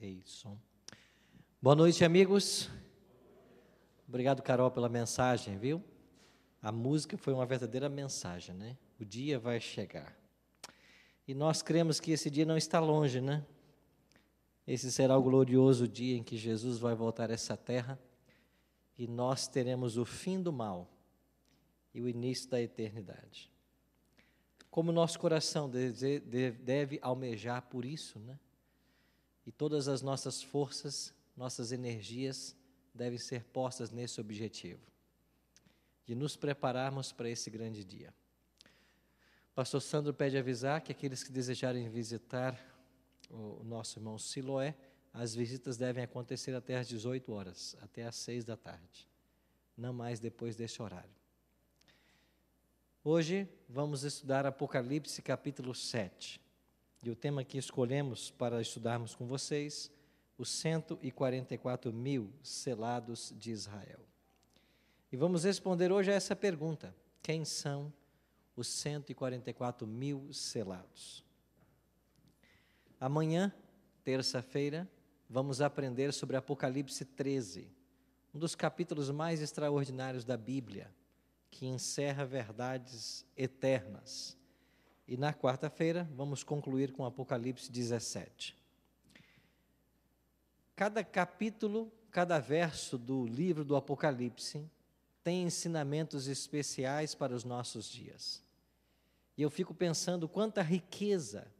Isso. Boa noite, amigos. Obrigado, Carol, pela mensagem, viu? A música foi uma verdadeira mensagem, né? O dia vai chegar. E nós cremos que esse dia não está longe, né? Esse será o glorioso dia em que Jesus vai voltar a essa terra e nós teremos o fim do mal e o início da eternidade. Como nosso coração deve almejar por isso, né? E todas as nossas forças, nossas energias devem ser postas nesse objetivo, de nos prepararmos para esse grande dia. Pastor Sandro pede avisar que aqueles que desejarem visitar o nosso irmão Siloé, as visitas devem acontecer até às 18 horas, até às 6 da tarde, não mais depois desse horário. Hoje vamos estudar Apocalipse capítulo 7. E o tema que escolhemos para estudarmos com vocês, os 144 mil selados de Israel. E vamos responder hoje a essa pergunta: quem são os 144 mil selados? Amanhã, terça-feira, vamos aprender sobre Apocalipse 13, um dos capítulos mais extraordinários da Bíblia, que encerra verdades eternas e na quarta-feira vamos concluir com Apocalipse 17. Cada capítulo, cada verso do livro do Apocalipse tem ensinamentos especiais para os nossos dias. E eu fico pensando quanta riqueza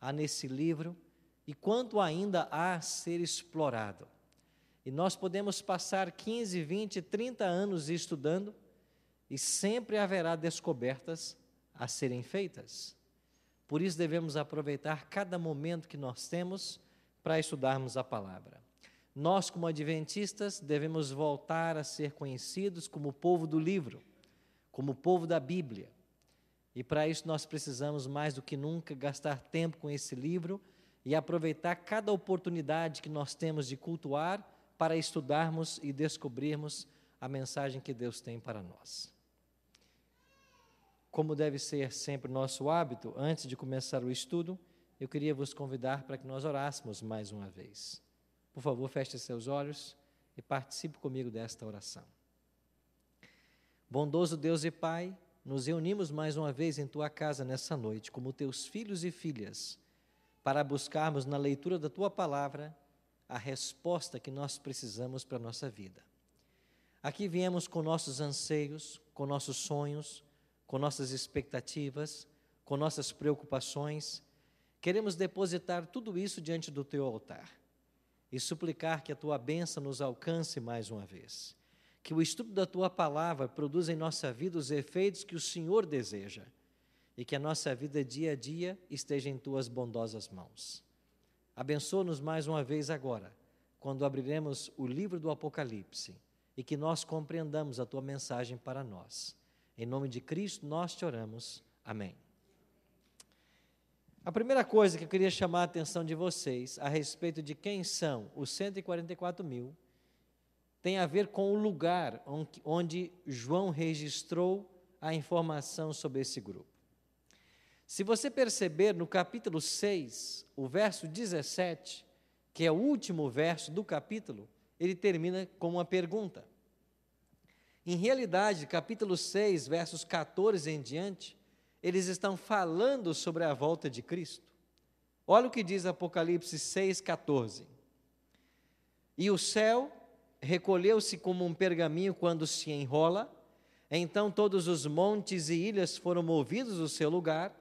há nesse livro e quanto ainda há a ser explorado. E nós podemos passar 15, 20, 30 anos estudando e sempre haverá descobertas a serem feitas. Por isso devemos aproveitar cada momento que nós temos para estudarmos a palavra. Nós, como adventistas, devemos voltar a ser conhecidos como povo do livro, como povo da Bíblia. E para isso nós precisamos mais do que nunca gastar tempo com esse livro e aproveitar cada oportunidade que nós temos de cultuar para estudarmos e descobrirmos a mensagem que Deus tem para nós. Como deve ser sempre nosso hábito, antes de começar o estudo, eu queria vos convidar para que nós orássemos mais uma vez. Por favor, feche seus olhos e participe comigo desta oração. Bondoso Deus e Pai, nos reunimos mais uma vez em tua casa nessa noite, como teus filhos e filhas, para buscarmos na leitura da tua palavra a resposta que nós precisamos para a nossa vida. Aqui viemos com nossos anseios, com nossos sonhos, com nossas expectativas, com nossas preocupações. Queremos depositar tudo isso diante do teu altar e suplicar que a tua bênção nos alcance mais uma vez. Que o estudo da tua palavra produza em nossa vida os efeitos que o Senhor deseja e que a nossa vida dia a dia esteja em tuas bondosas mãos. Abençoa-nos mais uma vez agora, quando abriremos o livro do Apocalipse e que nós compreendamos a tua mensagem para nós. Em nome de Cristo nós te oramos. Amém. A primeira coisa que eu queria chamar a atenção de vocês a respeito de quem são os 144 mil tem a ver com o lugar onde João registrou a informação sobre esse grupo. Se você perceber no capítulo 6, o verso 17, que é o último verso do capítulo, ele termina com uma pergunta. Em realidade, capítulo 6, versos 14 em diante, eles estão falando sobre a volta de Cristo. Olha o que diz Apocalipse 6, 14. E o céu recolheu-se como um pergaminho quando se enrola, então todos os montes e ilhas foram movidos do seu lugar,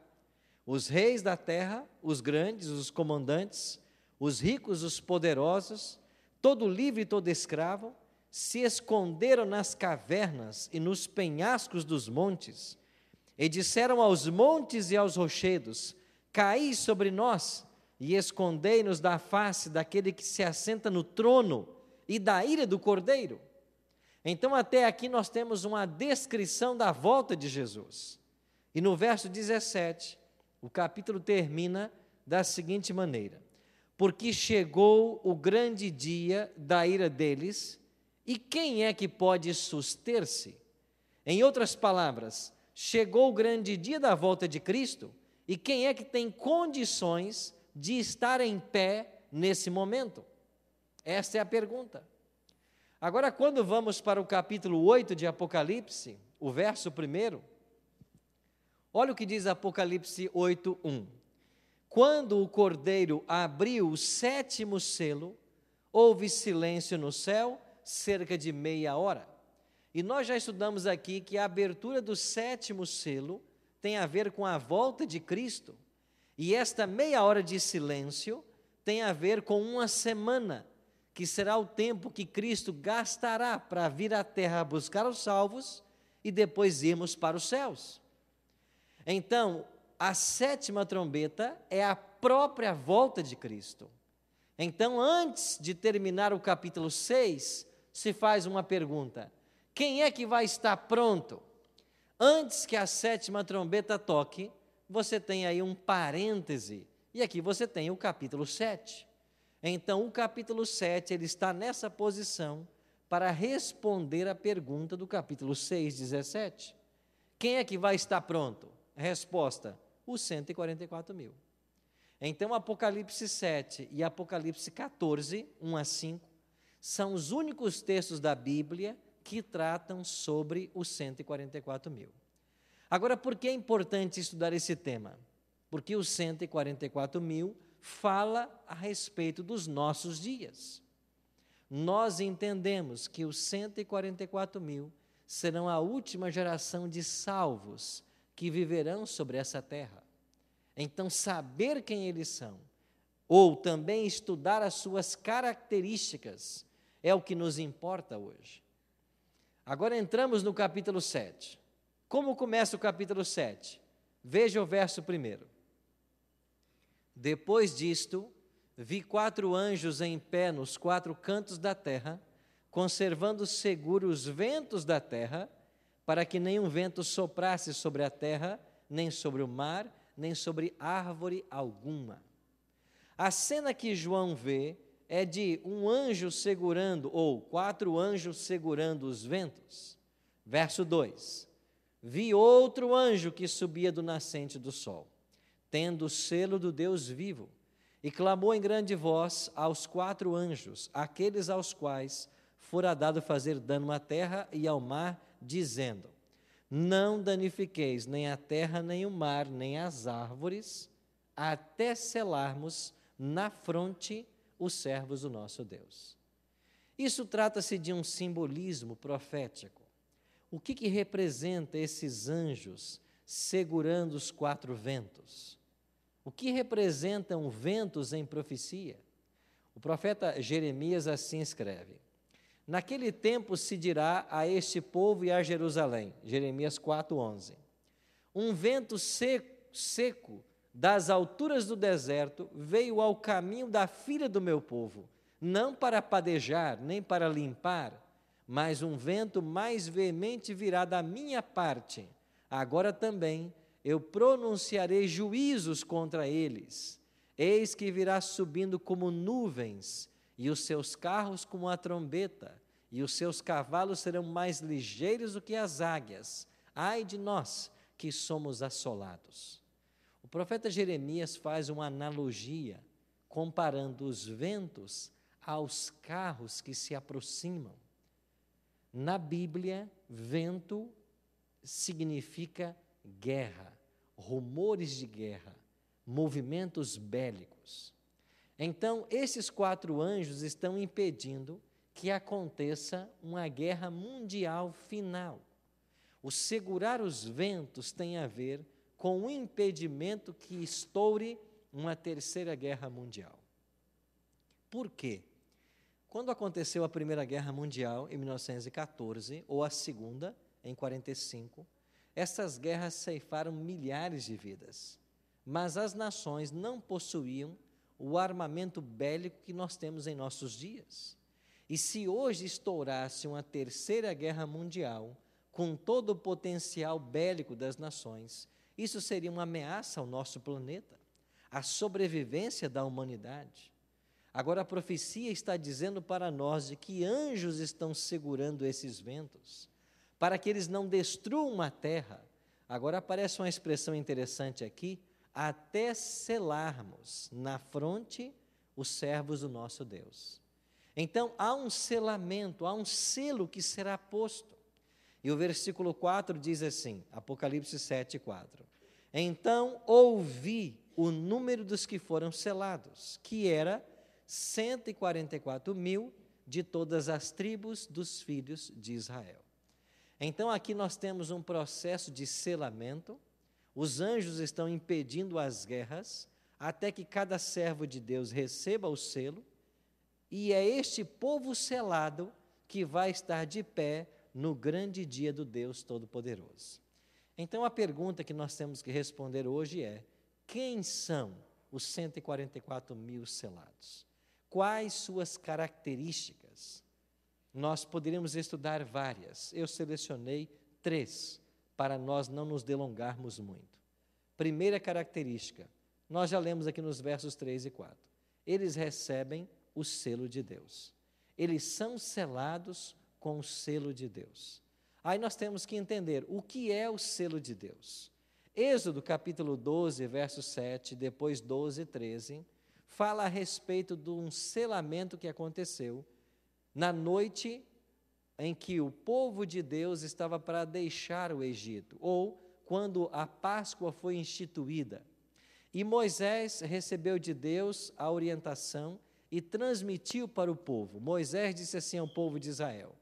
os reis da terra, os grandes, os comandantes, os ricos, os poderosos, todo livre e todo escravo, se esconderam nas cavernas e nos penhascos dos montes, e disseram aos montes e aos rochedos: Caí sobre nós e escondei-nos da face daquele que se assenta no trono e da ira do cordeiro. Então, até aqui nós temos uma descrição da volta de Jesus. E no verso 17, o capítulo termina da seguinte maneira: Porque chegou o grande dia da ira deles e quem é que pode suster-se? Em outras palavras, chegou o grande dia da volta de Cristo, e quem é que tem condições de estar em pé nesse momento? Esta é a pergunta. Agora, quando vamos para o capítulo 8 de Apocalipse, o verso 1, olha o que diz Apocalipse 8, 1. Quando o cordeiro abriu o sétimo selo, houve silêncio no céu cerca de meia hora. E nós já estudamos aqui que a abertura do sétimo selo tem a ver com a volta de Cristo. E esta meia hora de silêncio tem a ver com uma semana, que será o tempo que Cristo gastará para vir à terra buscar os salvos e depois irmos para os céus. Então, a sétima trombeta é a própria volta de Cristo. Então, antes de terminar o capítulo 6, se faz uma pergunta: quem é que vai estar pronto? Antes que a sétima trombeta toque, você tem aí um parêntese, e aqui você tem o capítulo 7. Então, o capítulo 7 ele está nessa posição para responder a pergunta do capítulo 6, 17. Quem é que vai estar pronto? Resposta: os 144 mil. Então, Apocalipse 7 e Apocalipse 14, 1 a 5, são os únicos textos da Bíblia que tratam sobre os 144 mil. Agora, por que é importante estudar esse tema? Porque os 144 mil fala a respeito dos nossos dias. Nós entendemos que os 144 mil serão a última geração de salvos que viverão sobre essa terra. Então, saber quem eles são, ou também estudar as suas características, é o que nos importa hoje. Agora entramos no capítulo 7. Como começa o capítulo 7? Veja o verso primeiro. Depois disto, vi quatro anjos em pé nos quatro cantos da terra, conservando seguros os ventos da terra, para que nenhum vento soprasse sobre a terra, nem sobre o mar, nem sobre árvore alguma. A cena que João vê é de um anjo segurando, ou quatro anjos segurando os ventos. Verso 2: Vi outro anjo que subia do nascente do sol, tendo o selo do Deus vivo, e clamou em grande voz aos quatro anjos, aqueles aos quais fora dado fazer dano à terra e ao mar, dizendo: Não danifiqueis nem a terra, nem o mar, nem as árvores, até selarmos na fronte os servos do nosso Deus. Isso trata-se de um simbolismo profético. O que, que representa esses anjos segurando os quatro ventos? O que representam ventos em profecia? O profeta Jeremias assim escreve: Naquele tempo se dirá a este povo e a Jerusalém, Jeremias 4:11. Um vento seco, seco das alturas do deserto, veio ao caminho da filha do meu povo, não para padejar, nem para limpar, mas um vento mais veemente virá da minha parte. Agora também eu pronunciarei juízos contra eles. Eis que virá subindo como nuvens, e os seus carros como a trombeta, e os seus cavalos serão mais ligeiros do que as águias. Ai de nós que somos assolados. Profeta Jeremias faz uma analogia comparando os ventos aos carros que se aproximam. Na Bíblia, vento significa guerra, rumores de guerra, movimentos bélicos. Então, esses quatro anjos estão impedindo que aconteça uma guerra mundial final. O segurar os ventos tem a ver com o impedimento que estoure uma terceira guerra mundial. Por quê? Quando aconteceu a Primeira Guerra Mundial, em 1914, ou a Segunda, em 45, essas guerras ceifaram milhares de vidas. Mas as nações não possuíam o armamento bélico que nós temos em nossos dias. E se hoje estourasse uma terceira guerra mundial, com todo o potencial bélico das nações, isso seria uma ameaça ao nosso planeta, à sobrevivência da humanidade. Agora a profecia está dizendo para nós de que anjos estão segurando esses ventos, para que eles não destruam a terra. Agora aparece uma expressão interessante aqui, até selarmos na fronte os servos do nosso Deus. Então há um selamento, há um selo que será posto. E o versículo 4 diz assim, Apocalipse 7, 4. Então ouvi o número dos que foram selados, que era 144 mil de todas as tribos dos filhos de Israel. Então aqui nós temos um processo de selamento, os anjos estão impedindo as guerras, até que cada servo de Deus receba o selo, e é este povo selado que vai estar de pé no grande dia do Deus Todo-Poderoso. Então a pergunta que nós temos que responder hoje é: quem são os 144 mil selados? Quais suas características? Nós poderíamos estudar várias, eu selecionei três, para nós não nos delongarmos muito. Primeira característica, nós já lemos aqui nos versos 3 e 4. Eles recebem o selo de Deus. Eles são selados com o selo de Deus. Aí nós temos que entender o que é o selo de Deus. Êxodo capítulo 12, verso 7, depois 12 e 13, fala a respeito de um selamento que aconteceu na noite em que o povo de Deus estava para deixar o Egito, ou quando a Páscoa foi instituída. E Moisés recebeu de Deus a orientação e transmitiu para o povo. Moisés disse assim ao povo de Israel: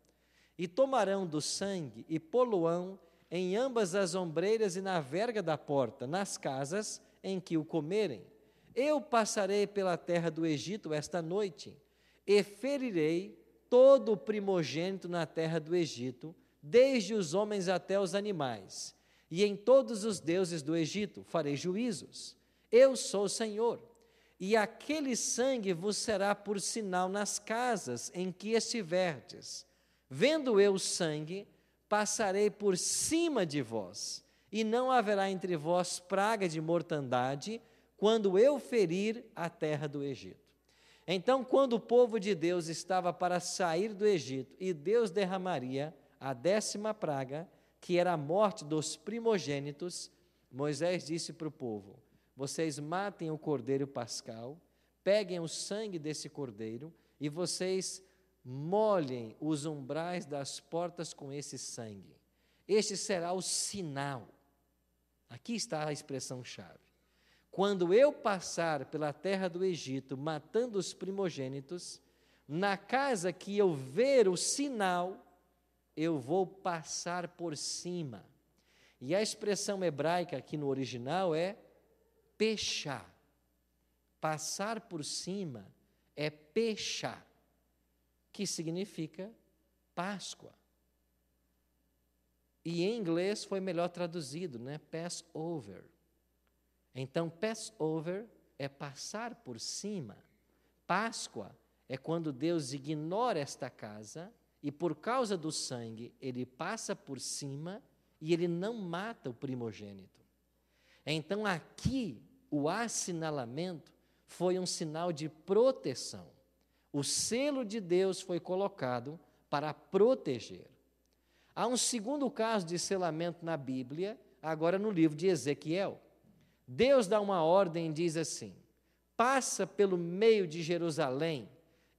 E tomarão do sangue e poluão em ambas as ombreiras e na verga da porta, nas casas em que o comerem. Eu passarei pela terra do Egito esta noite e ferirei todo o primogênito na terra do Egito, desde os homens até os animais, e em todos os deuses do Egito farei juízos. Eu sou o Senhor. E aquele sangue vos será por sinal nas casas em que estiverdes. Vendo eu o sangue, passarei por cima de vós, e não haverá entre vós praga de mortandade, quando eu ferir a terra do Egito. Então, quando o povo de Deus estava para sair do Egito, e Deus derramaria a décima praga, que era a morte dos primogênitos, Moisés disse para o povo: vocês matem o cordeiro pascal, peguem o sangue desse cordeiro e vocês molhem os umbrais das portas com esse sangue. Este será o sinal. Aqui está a expressão-chave. Quando eu passar pela terra do Egito, matando os primogênitos, na casa que eu ver o sinal, eu vou passar por cima. E a expressão hebraica aqui no original é pechar. Passar por cima é pechar, que significa Páscoa. E em inglês foi melhor traduzido, né? Passover. Então, Passover é passar por cima. Páscoa é quando Deus ignora esta casa e, por causa do sangue, ele passa por cima e ele não mata o primogênito. Então, aqui, o assinalamento foi um sinal de proteção. O selo de Deus foi colocado para proteger. Há um segundo caso de selamento na Bíblia, agora no livro de Ezequiel. Deus dá uma ordem e diz assim: passa pelo meio de Jerusalém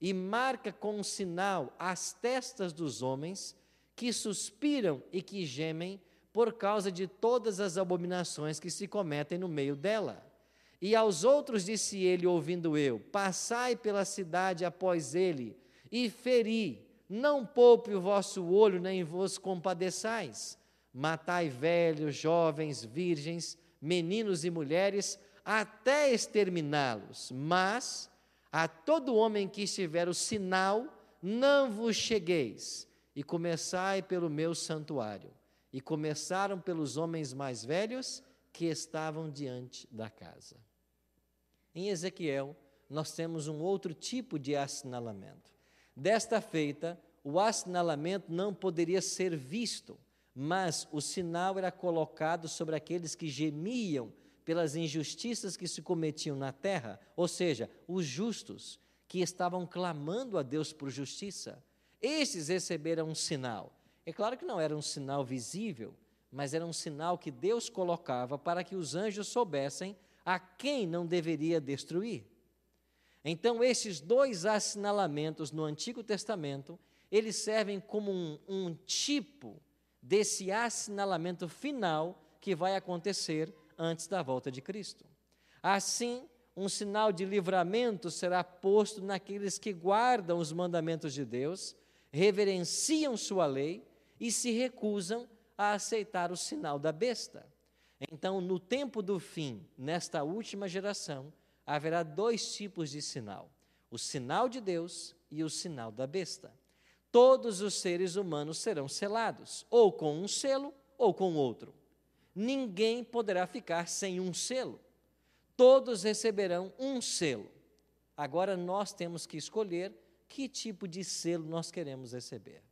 e marca com um sinal as testas dos homens que suspiram e que gemem por causa de todas as abominações que se cometem no meio dela. E aos outros disse ele, ouvindo eu: Passai pela cidade após ele, e feri, não poupe o vosso olho, nem vos compadeçais. Matai velhos, jovens, virgens, meninos e mulheres, até exterminá-los. Mas a todo homem que estiver o sinal, não vos chegueis, e começai pelo meu santuário e começaram pelos homens mais velhos que estavam diante da casa. Em Ezequiel, nós temos um outro tipo de assinalamento. Desta feita, o assinalamento não poderia ser visto, mas o sinal era colocado sobre aqueles que gemiam pelas injustiças que se cometiam na terra, ou seja, os justos que estavam clamando a Deus por justiça. Estes receberam um sinal. É claro que não era um sinal visível, mas era um sinal que Deus colocava para que os anjos soubessem a quem não deveria destruir. Então, esses dois assinalamentos no Antigo Testamento, eles servem como um, um tipo desse assinalamento final que vai acontecer antes da volta de Cristo. Assim, um sinal de livramento será posto naqueles que guardam os mandamentos de Deus, reverenciam sua lei e se recusam a aceitar o sinal da besta. Então, no tempo do fim, nesta última geração, haverá dois tipos de sinal: o sinal de Deus e o sinal da besta. Todos os seres humanos serão selados, ou com um selo ou com outro. Ninguém poderá ficar sem um selo. Todos receberão um selo. Agora nós temos que escolher que tipo de selo nós queremos receber.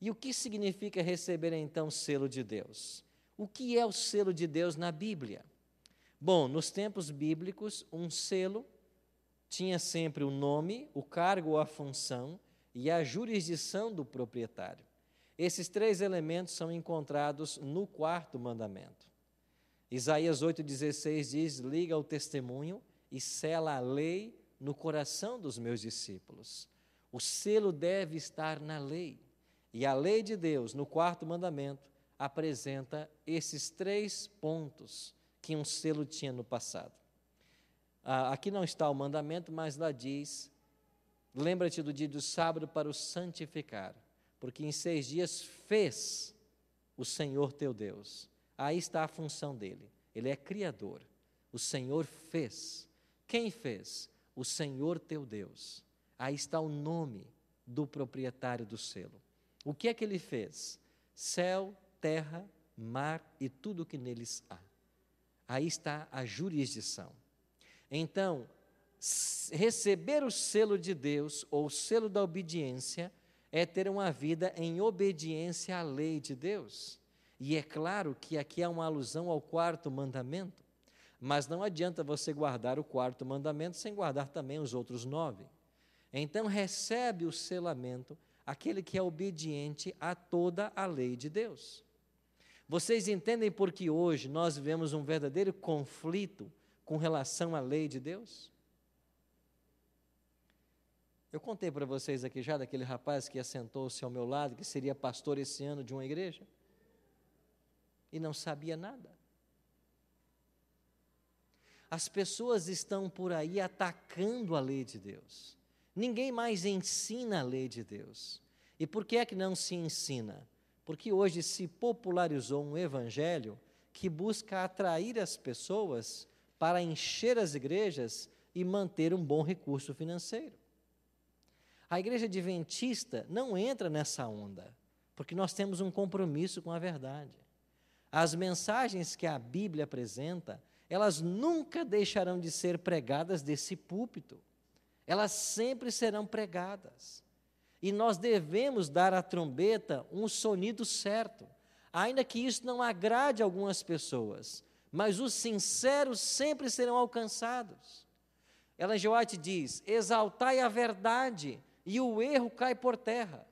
E o que significa receber então selo de Deus? O que é o selo de Deus na Bíblia? Bom, nos tempos bíblicos, um selo tinha sempre o nome, o cargo ou a função e a jurisdição do proprietário. Esses três elementos são encontrados no quarto mandamento. Isaías 8,16 diz: Liga o testemunho e sela a lei no coração dos meus discípulos. O selo deve estar na lei. E a lei de Deus, no quarto mandamento, apresenta esses três pontos que um selo tinha no passado. Ah, aqui não está o mandamento, mas lá diz: lembra-te do dia do sábado para o santificar, porque em seis dias fez o Senhor teu Deus. Aí está a função dele. Ele é criador. O Senhor fez. Quem fez? O Senhor teu Deus. Aí está o nome do proprietário do selo. O que é que ele fez? Céu, terra, mar e tudo o que neles há. Aí está a jurisdição. Então, receber o selo de Deus, ou o selo da obediência, é ter uma vida em obediência à lei de Deus. E é claro que aqui há uma alusão ao quarto mandamento, mas não adianta você guardar o quarto mandamento sem guardar também os outros nove. Então, recebe o selamento aquele que é obediente a toda a lei de Deus. Vocês entendem por que hoje nós vivemos um verdadeiro conflito com relação à lei de Deus? Eu contei para vocês aqui já daquele rapaz que assentou-se ao meu lado, que seria pastor esse ano de uma igreja, e não sabia nada. As pessoas estão por aí atacando a lei de Deus. Ninguém mais ensina a lei de Deus. E por que é que não se ensina? Porque hoje se popularizou um evangelho que busca atrair as pessoas para encher as igrejas e manter um bom recurso financeiro. A igreja adventista não entra nessa onda, porque nós temos um compromisso com a verdade. As mensagens que a Bíblia apresenta, elas nunca deixarão de ser pregadas desse púlpito. Elas sempre serão pregadas. E nós devemos dar à trombeta um sonido certo, ainda que isso não agrade algumas pessoas, mas os sinceros sempre serão alcançados. Ellen G. White diz: exaltai a verdade e o erro cai por terra.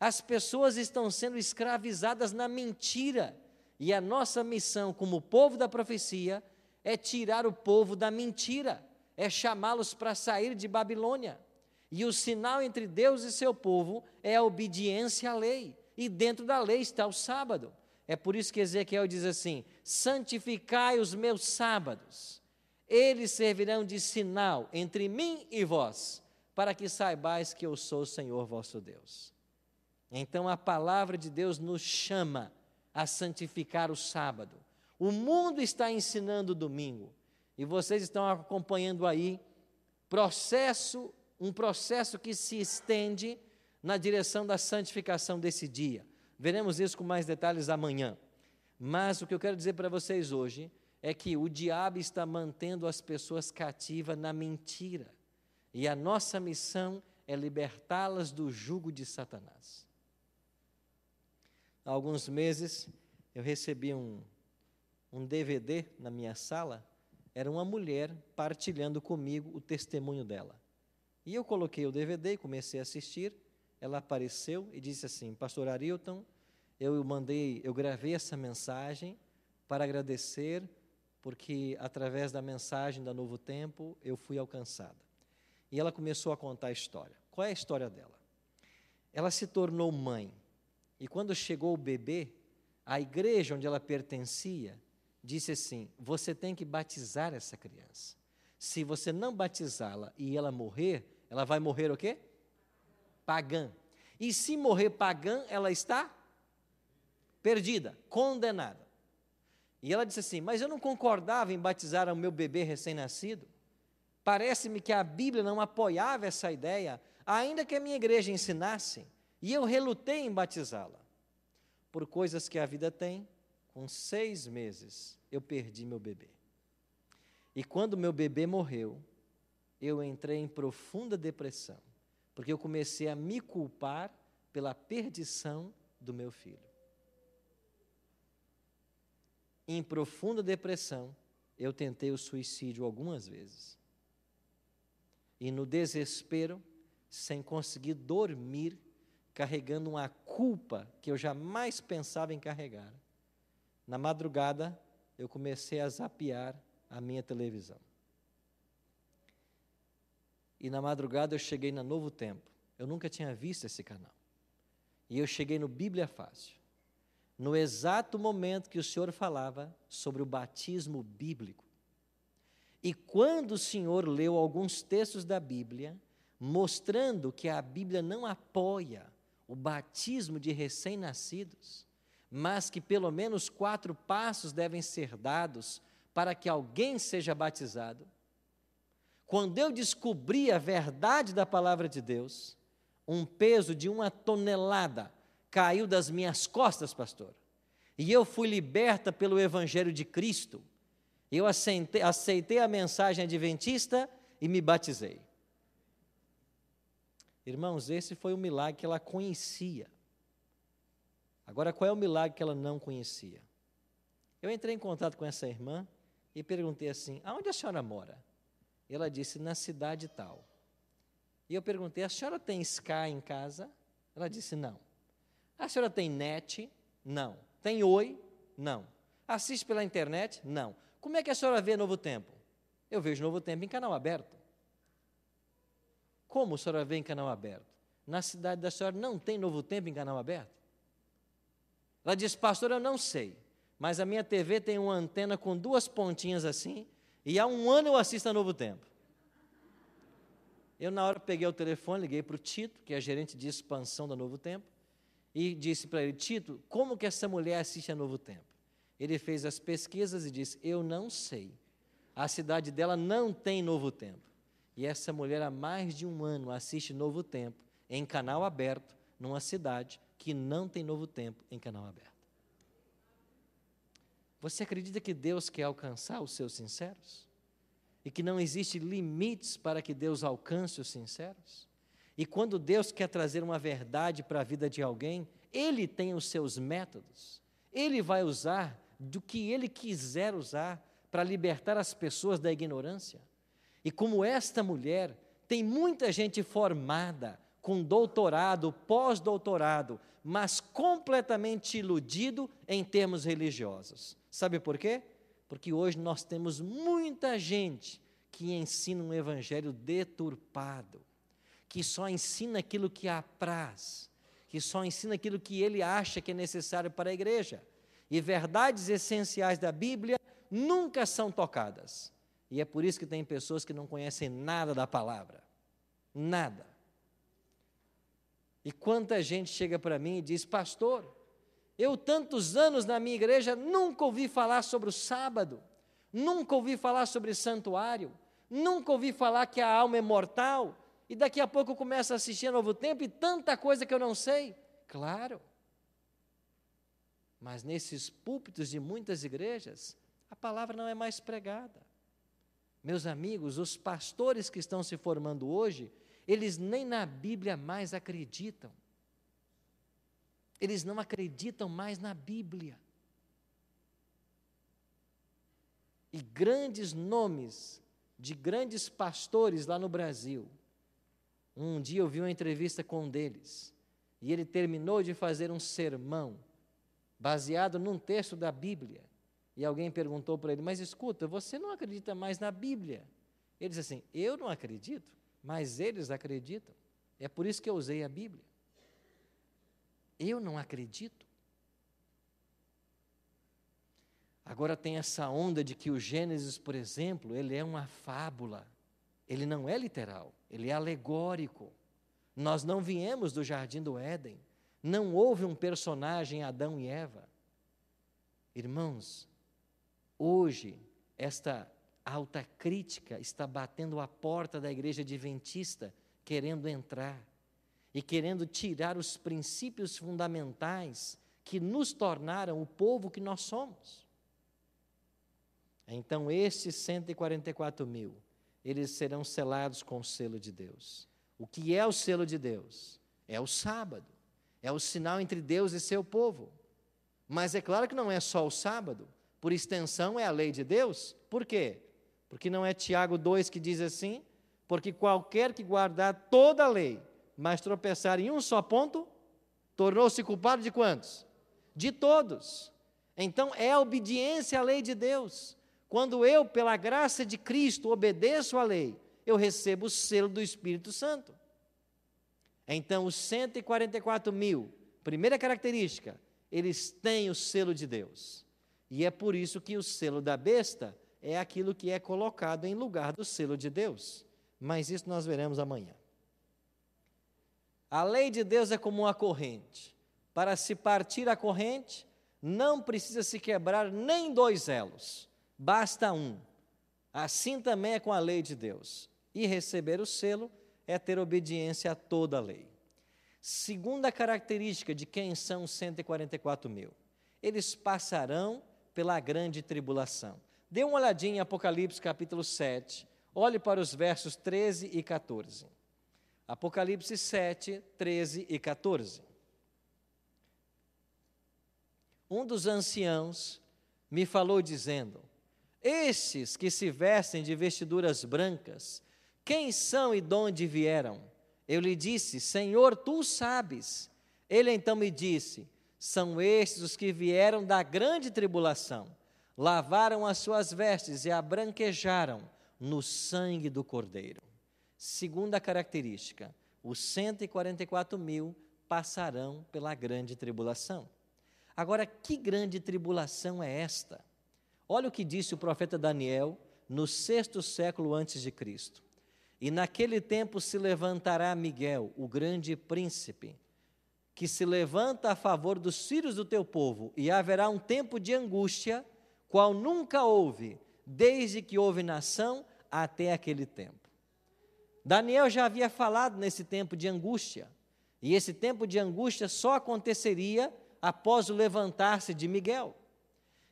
As pessoas estão sendo escravizadas na mentira, e a nossa missão como povo da profecia é tirar o povo da mentira, é chamá-los para sair de Babilônia. E o sinal entre Deus e seu povo é a obediência à lei. E dentro da lei está o sábado. É por isso que Ezequiel diz assim: santificai os meus sábados, eles servirão de sinal entre mim e vós, para que saibais que eu sou o Senhor vosso Deus. Então a palavra de Deus nos chama a santificar o sábado. O mundo está ensinando o domingo, e vocês estão acompanhando aí processo um processo que se estende na direção da santificação desse dia. Veremos isso com mais detalhes amanhã. Mas o que eu quero dizer para vocês hoje é que o diabo está mantendo as pessoas cativas na mentira. E a nossa missão é libertá-las do jugo de Satanás. Há alguns meses eu recebi um, um DVD na minha sala. Era uma mulher partilhando comigo o testemunho dela. E eu coloquei o DVD e comecei a assistir. Ela apareceu e disse assim: Pastor Arilton, eu mandei, eu gravei essa mensagem para agradecer, porque através da mensagem da Novo Tempo eu fui alcançada. E ela começou a contar a história. Qual é a história dela? Ela se tornou mãe. E quando chegou o bebê, a igreja onde ela pertencia disse assim: Você tem que batizar essa criança. Se você não batizá-la e ela morrer, ela vai morrer o quê? Pagã. E se morrer pagã, ela está perdida, condenada. E ela disse assim: Mas eu não concordava em batizar o meu bebê recém-nascido. Parece-me que a Bíblia não apoiava essa ideia, ainda que a minha igreja ensinasse, e eu relutei em batizá-la. Por coisas que a vida tem, com seis meses eu perdi meu bebê. E quando meu bebê morreu, eu entrei em profunda depressão, porque eu comecei a me culpar pela perdição do meu filho. Em profunda depressão, eu tentei o suicídio algumas vezes. E no desespero, sem conseguir dormir, carregando uma culpa que eu jamais pensava em carregar. Na madrugada, eu comecei a zapear a minha televisão. E na madrugada eu cheguei na Novo Tempo. Eu nunca tinha visto esse canal. E eu cheguei no Bíblia Fácil. No exato momento que o Senhor falava sobre o batismo bíblico. E quando o Senhor leu alguns textos da Bíblia, mostrando que a Bíblia não apoia o batismo de recém-nascidos, mas que pelo menos quatro passos devem ser dados para que alguém seja batizado. Quando eu descobri a verdade da palavra de Deus, um peso de uma tonelada caiu das minhas costas, pastor. E eu fui liberta pelo Evangelho de Cristo. Eu aceitei, aceitei a mensagem adventista e me batizei. Irmãos, esse foi o milagre que ela conhecia. Agora, qual é o milagre que ela não conhecia? Eu entrei em contato com essa irmã e perguntei assim: aonde a senhora mora? Ela disse: na cidade tal. E eu perguntei: a senhora tem Sky em casa? Ela disse: não. A senhora tem net? Não. Tem Oi? Não. Assiste pela internet? Não. Como é que a senhora vê Novo Tempo? Eu vejo Novo Tempo em canal aberto. Como a senhora vê em canal aberto? Na cidade da senhora não tem Novo Tempo em canal aberto? Ela disse, pastor, eu não sei, mas a minha TV tem uma antena com duas pontinhas assim, e há um ano eu assisto a Novo Tempo. Eu, na hora, peguei o telefone, liguei para o Tito, que é gerente de expansão da Novo Tempo, e disse para ele: Tito, como que essa mulher assiste a Novo Tempo? Ele fez as pesquisas e disse: Eu não sei. A cidade dela não tem Novo Tempo. E essa mulher, há mais de um ano, assiste Novo Tempo em canal aberto, numa cidade que não tem novo tempo em canal aberto. Você acredita que Deus quer alcançar os seus sinceros? E que não existe limites para que Deus alcance os sinceros? E quando Deus quer trazer uma verdade para a vida de alguém, Ele tem os seus métodos. Ele vai usar do que Ele quiser usar para libertar as pessoas da ignorância. E como esta mulher, tem muita gente formada, com doutorado, pós-doutorado, mas completamente iludido em termos religiosos. Sabe por quê? Porque hoje nós temos muita gente que ensina um evangelho deturpado, que só ensina aquilo que apraz, que só ensina aquilo que ele acha que é necessário para a igreja. E verdades essenciais da Bíblia nunca são tocadas. E é por isso que tem pessoas que não conhecem nada da palavra. Nada. E quanta gente chega para mim e diz: Pastor, eu tantos anos na minha igreja nunca ouvi falar sobre o sábado, nunca ouvi falar sobre santuário, nunca ouvi falar que a alma é mortal, e daqui a pouco eu começo a assistir a Novo Tempo e tanta coisa que eu não sei. Claro. Mas nesses púlpitos de muitas igrejas, a palavra não é mais pregada. Meus amigos, os pastores que estão se formando hoje, eles nem na Bíblia mais acreditam. Eles não acreditam mais na Bíblia. E grandes nomes de grandes pastores lá no Brasil. Um dia eu vi uma entrevista com um deles, e ele terminou de fazer um sermão baseado num texto da Bíblia. E alguém perguntou para ele: Mas escuta, você não acredita mais na Bíblia? Ele disse assim: Eu não acredito, mas eles acreditam. É por isso que eu usei a Bíblia. Eu não acredito. Agora tem essa onda de que o Gênesis, por exemplo, ele é uma fábula. Ele não é literal, ele é alegórico. Nós não viemos do jardim do Éden. Não houve um personagem Adão e Eva. Irmãos, hoje esta alta crítica está batendo a porta da igreja adventista, querendo entrar e querendo tirar os princípios fundamentais que nos tornaram o povo que nós somos. Então, estes 144 mil, eles serão selados com o selo de Deus. O que é o selo de Deus? É o sábado, é o sinal entre Deus e seu povo. Mas é claro que não é só o sábado, por extensão é a lei de Deus. Por quê? Porque não é Tiago 2 que diz assim: porque qualquer que guardar toda a lei, mas tropeçar em um só ponto, tornou-se culpado de quantos? De todos. Então é a obediência à lei de Deus. Quando eu, pela graça de Cristo, obedeço à lei, eu recebo o selo do Espírito Santo. Então, os 144 mil, primeira característica, eles têm o selo de Deus. E é por isso que o selo da besta é aquilo que é colocado em lugar do selo de Deus. Mas isso nós veremos amanhã. A lei de Deus é como uma corrente. Para se partir a corrente, não precisa se quebrar nem dois elos, basta um. Assim também é com a lei de Deus. E receber o selo é ter obediência a toda a lei. Segunda característica de quem são os 144 mil: eles passarão pela grande tribulação. Dê uma olhadinha em Apocalipse capítulo 7, olhe para os versos 13 e 14. Apocalipse 7, 13 e 14. Um dos anciãos me falou dizendo: Estes que se vestem de vestiduras brancas, quem são e de onde vieram? Eu lhe disse: Senhor, tu sabes. Ele então me disse: São estes os que vieram da grande tribulação lavaram as suas vestes e a branquejaram no sangue do Cordeiro. Segunda característica: os 144 mil passarão pela grande tribulação. Agora, que grande tribulação é esta? Olha o que disse o profeta Daniel no sexto século antes de Cristo. E naquele tempo se levantará Miguel, o grande príncipe, que se levanta a favor dos filhos do teu povo, e haverá um tempo de angústia qual nunca houve, desde que houve nação até aquele tempo. Daniel já havia falado nesse tempo de angústia, e esse tempo de angústia só aconteceria após o levantar-se de Miguel.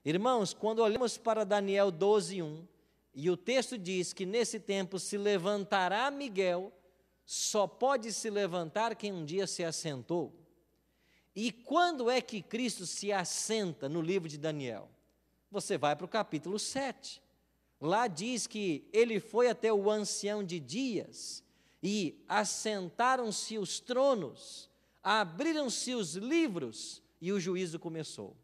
Irmãos, quando olhamos para Daniel 12, 1, e o texto diz que nesse tempo se levantará Miguel, só pode se levantar quem um dia se assentou. E quando é que Cristo se assenta no livro de Daniel? Você vai para o capítulo 7. Lá diz que ele foi até o ancião de dias e assentaram-se os tronos, abriram-se os livros e o juízo começou.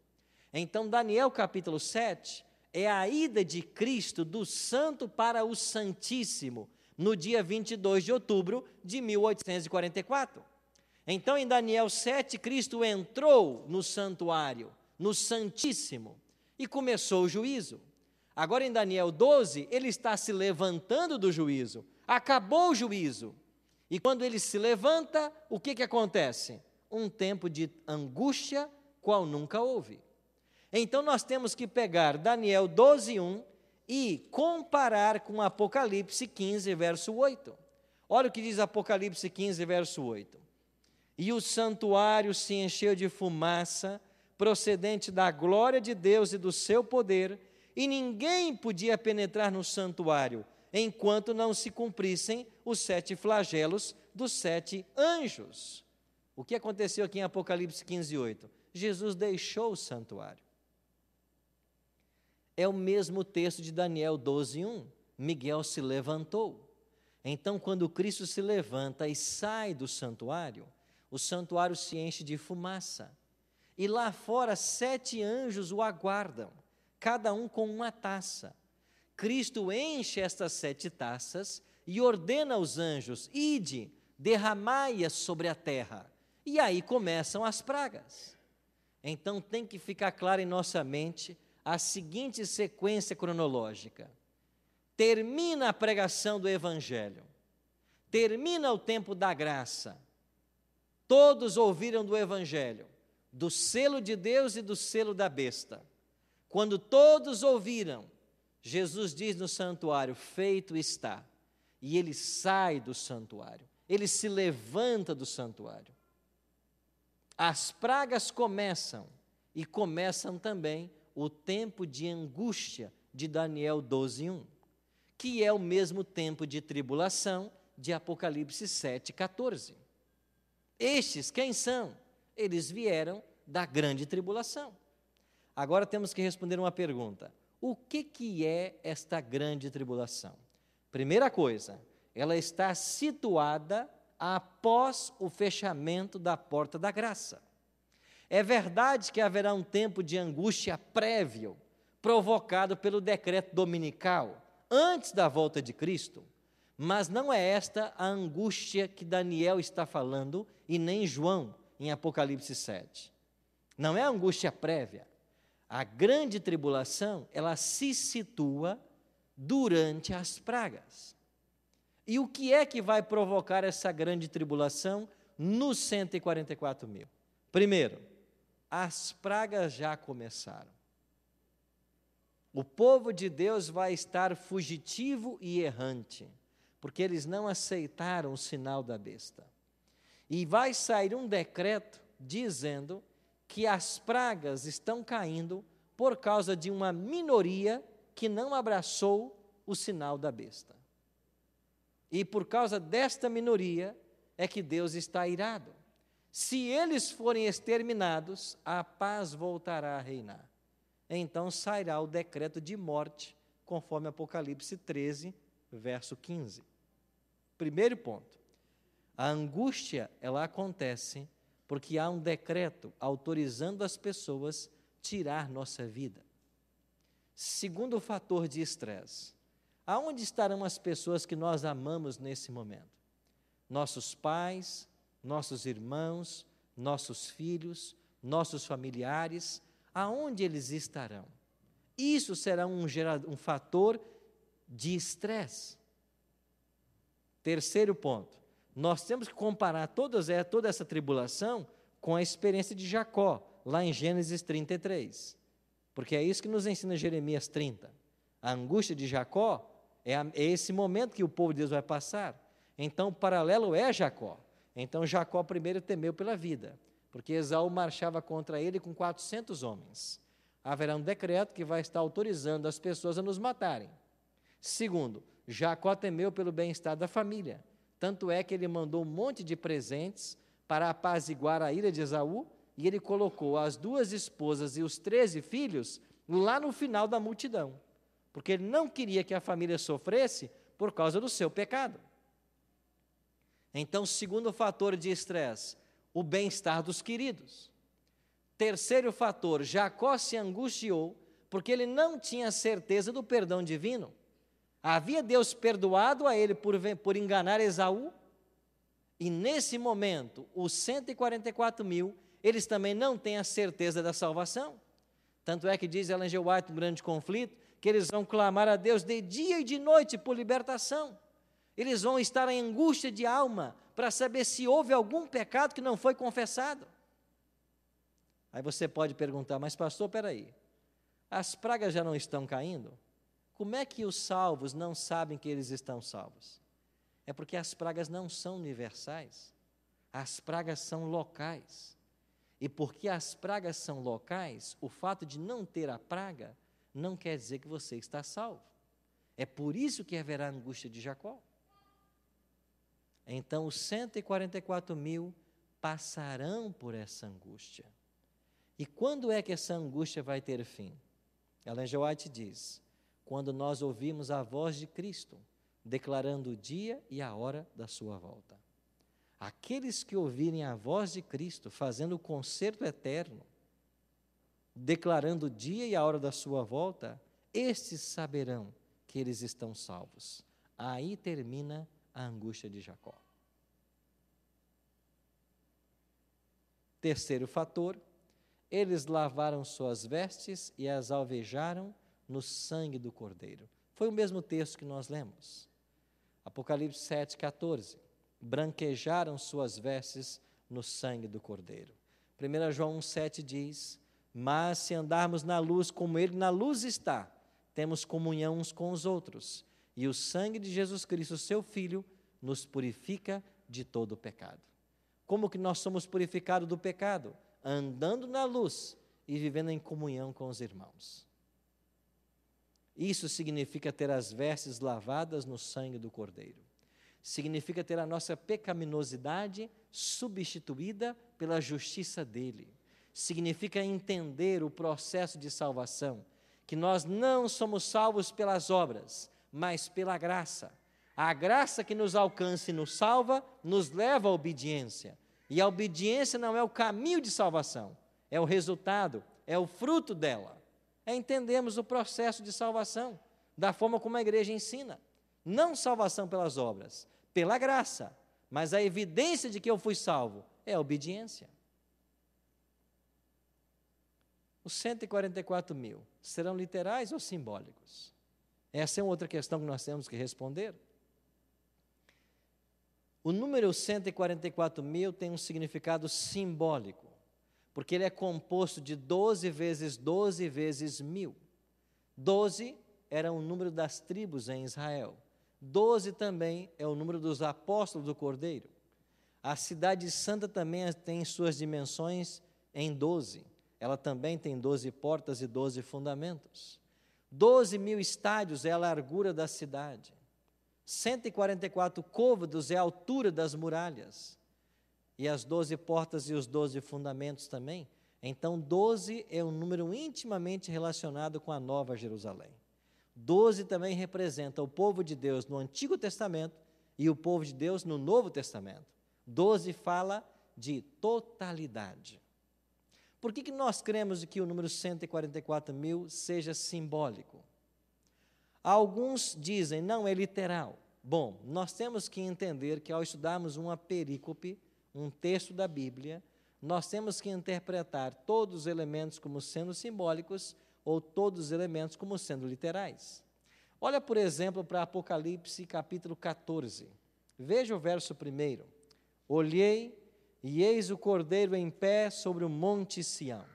Então, Daniel capítulo 7 é a ida de Cristo do santo para o santíssimo, no dia 22 de outubro de 1844. Então, em Daniel 7, Cristo entrou no santuário, no santíssimo, e começou o juízo. Agora em Daniel 12, ele está se levantando do juízo. Acabou o juízo. E quando ele se levanta, o que, que acontece? Um tempo de angústia, qual nunca houve. Então nós temos que pegar Daniel 12, 1 e comparar com Apocalipse 15, verso 8. Olha o que diz Apocalipse 15, verso 8. E o santuário se encheu de fumaça, procedente da glória de Deus e do seu poder, e ninguém podia penetrar no santuário enquanto não se cumprissem os sete flagelos dos sete anjos. O que aconteceu aqui em Apocalipse 15, 8? Jesus deixou o santuário. É o mesmo texto de Daniel 12, 1. Miguel se levantou. Então, quando Cristo se levanta e sai do santuário, o santuário se enche de fumaça e lá fora sete anjos o aguardam, cada um com uma taça. Cristo enche estas sete taças e ordena aos anjos: ide, derramai-as sobre a terra. E aí começam as pragas. Então tem que ficar claro em nossa mente a seguinte sequência cronológica: termina a pregação do Evangelho, termina o tempo da graça, todos ouviram do Evangelho, do selo de Deus e do selo da besta. Quando todos ouviram, Jesus diz no santuário: Feito está. E ele sai do santuário, ele se levanta do santuário. As pragas começam, e começam também o tempo de angústia de Daniel 12, 1, que é o mesmo tempo de tribulação de Apocalipse 7, 14. Estes quem são? Eles vieram da grande tribulação. Agora temos que responder uma pergunta: o que, que é esta grande tribulação? Primeira coisa, ela está situada após o fechamento da porta da graça. É verdade que haverá um tempo de angústia prévio, provocado pelo decreto dominical, antes da volta de Cristo, mas não é esta a angústia que Daniel está falando e nem João em Apocalipse 7. Não é angústia prévia. A grande tribulação, ela se situa durante as pragas. E o que é que vai provocar essa grande tribulação nos 144 mil? Primeiro, as pragas já começaram. O povo de Deus vai estar fugitivo e errante, porque eles não aceitaram o sinal da besta. E vai sair um decreto dizendo que as pragas estão caindo por causa de uma minoria que não abraçou o sinal da besta. E por causa desta minoria é que Deus está irado. Se eles forem exterminados, a paz voltará a reinar. Então sairá o decreto de morte, conforme Apocalipse 13, verso 15. Primeiro ponto. A angústia, ela acontece porque há um decreto autorizando as pessoas tirar nossa vida. Segundo fator de estresse. Aonde estarão as pessoas que nós amamos nesse momento? Nossos pais, nossos irmãos, nossos filhos, nossos familiares, aonde eles estarão? Isso será um, um fator de estresse. Terceiro ponto, nós temos que comparar todas, toda essa tribulação com a experiência de Jacó, lá em Gênesis 33. Porque é isso que nos ensina Jeremias 30. A angústia de Jacó é, a, é esse momento que o povo de Deus vai passar. Então, o paralelo é Jacó. Então Jacó primeiro temeu pela vida, porque Esaú marchava contra ele com 400 homens. Haverá um decreto que vai estar autorizando as pessoas a nos matarem. Segundo, Jacó temeu pelo bem-estar da família. Tanto é que ele mandou um monte de presentes para apaziguar a ira de Esaú, e ele colocou as duas esposas e os treze filhos lá no final da multidão, porque ele não queria que a família sofresse por causa do seu pecado. Então, segundo fator de estresse, o bem-estar dos queridos. Terceiro fator, Jacó se angustiou porque ele não tinha certeza do perdão divino. Havia Deus perdoado a ele por, por enganar Esaú? E nesse momento, os 144 mil, eles também não têm a certeza da salvação. Tanto é que diz Ellen G. White, um grande conflito, que eles vão clamar a Deus de dia e de noite por libertação. Eles vão estar em angústia de alma para saber se houve algum pecado que não foi confessado. Aí você pode perguntar, mas pastor, peraí, as pragas já não estão caindo? Como é que os salvos não sabem que eles estão salvos? É porque as pragas não são universais, as pragas são locais. E porque as pragas são locais, o fato de não ter a praga não quer dizer que você está salvo. É por isso que haverá angústia de Jacó. Então os 144 mil passarão por essa angústia. E quando é que essa angústia vai ter fim? Ellen. White diz: quando nós ouvimos a voz de Cristo, declarando o dia e a hora da sua volta. Aqueles que ouvirem a voz de Cristo fazendo o concerto eterno, declarando o dia e a hora da sua volta, estes saberão que eles estão salvos. Aí termina a angústia de Jacó. Terceiro fator, eles lavaram suas vestes e as alvejaram no sangue do cordeiro. Foi o mesmo texto que nós lemos. Apocalipse 7,14. Branquejaram suas vestes no sangue do cordeiro. 1 João 1,7 diz: Mas se andarmos na luz como Ele na luz está, temos comunhão uns com os outros, e o sangue de Jesus Cristo, seu Filho, nos purifica de todo o pecado. Como que nós somos purificados do pecado? Andando na luz e vivendo em comunhão com os irmãos. Isso significa ter as vestes lavadas no sangue do Cordeiro. Significa ter a nossa pecaminosidade substituída pela justiça dele. Significa entender o processo de salvação, que nós não somos salvos pelas obras, mas pela graça. A graça que nos alcança e nos salva nos leva à obediência. E a obediência não é o caminho de salvação, é o resultado, é o fruto dela. É entendermos o processo de salvação, da forma como a igreja ensina. Não salvação pelas obras, pela graça, mas a evidência de que eu fui salvo é a obediência. Os 144 mil serão literais ou simbólicos? Essa é outra questão que nós temos que responder. O número 144 mil tem um significado simbólico, porque ele é composto de 12 vezes 12 vezes mil. 12 era o número das tribos em Israel. 12 também é o número dos apóstolos do Cordeiro. A cidade santa também tem suas dimensões em 12. Ela também tem 12 portas e 12 fundamentos. 12 mil estádios é a largura da cidade. 144 côvados é a altura das muralhas. E as 12 portas e os 12 fundamentos também. Então, 12 é um número intimamente relacionado com a Nova Jerusalém. 12 também representa o povo de Deus no Antigo Testamento e o povo de Deus no Novo Testamento. 12 fala de totalidade. Por que, que nós cremos que o número 144 mil seja simbólico? Alguns dizem, não, é literal. Bom, nós temos que entender que ao estudarmos uma perícope, um texto da Bíblia, nós temos que interpretar todos os elementos como sendo simbólicos ou todos os elementos como sendo literais. Olha, por exemplo, para Apocalipse capítulo 14. Veja o verso primeiro. Olhei e eis o cordeiro em pé sobre o monte Sião,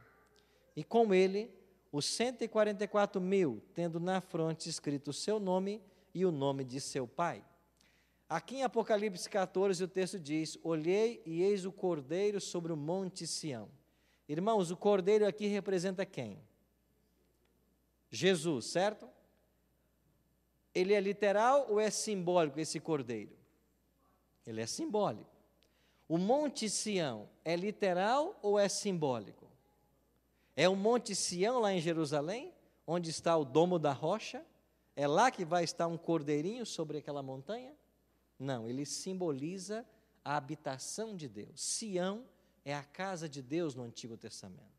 e com ele os 144 mil, tendo na fronte escrito o seu nome e o nome de seu pai. Aqui em Apocalipse 14 o texto diz: Olhei e eis o cordeiro sobre o monte Sião. Irmãos, o cordeiro aqui representa quem? Jesus, certo? Ele é literal ou é simbólico esse cordeiro? Ele é simbólico. O Monte Sião é literal ou é simbólico? É o Monte Sião, lá em Jerusalém, onde está o domo da rocha? É lá que vai estar um cordeirinho sobre aquela montanha? Não, ele simboliza a habitação de Deus. Sião é a casa de Deus no Antigo Testamento.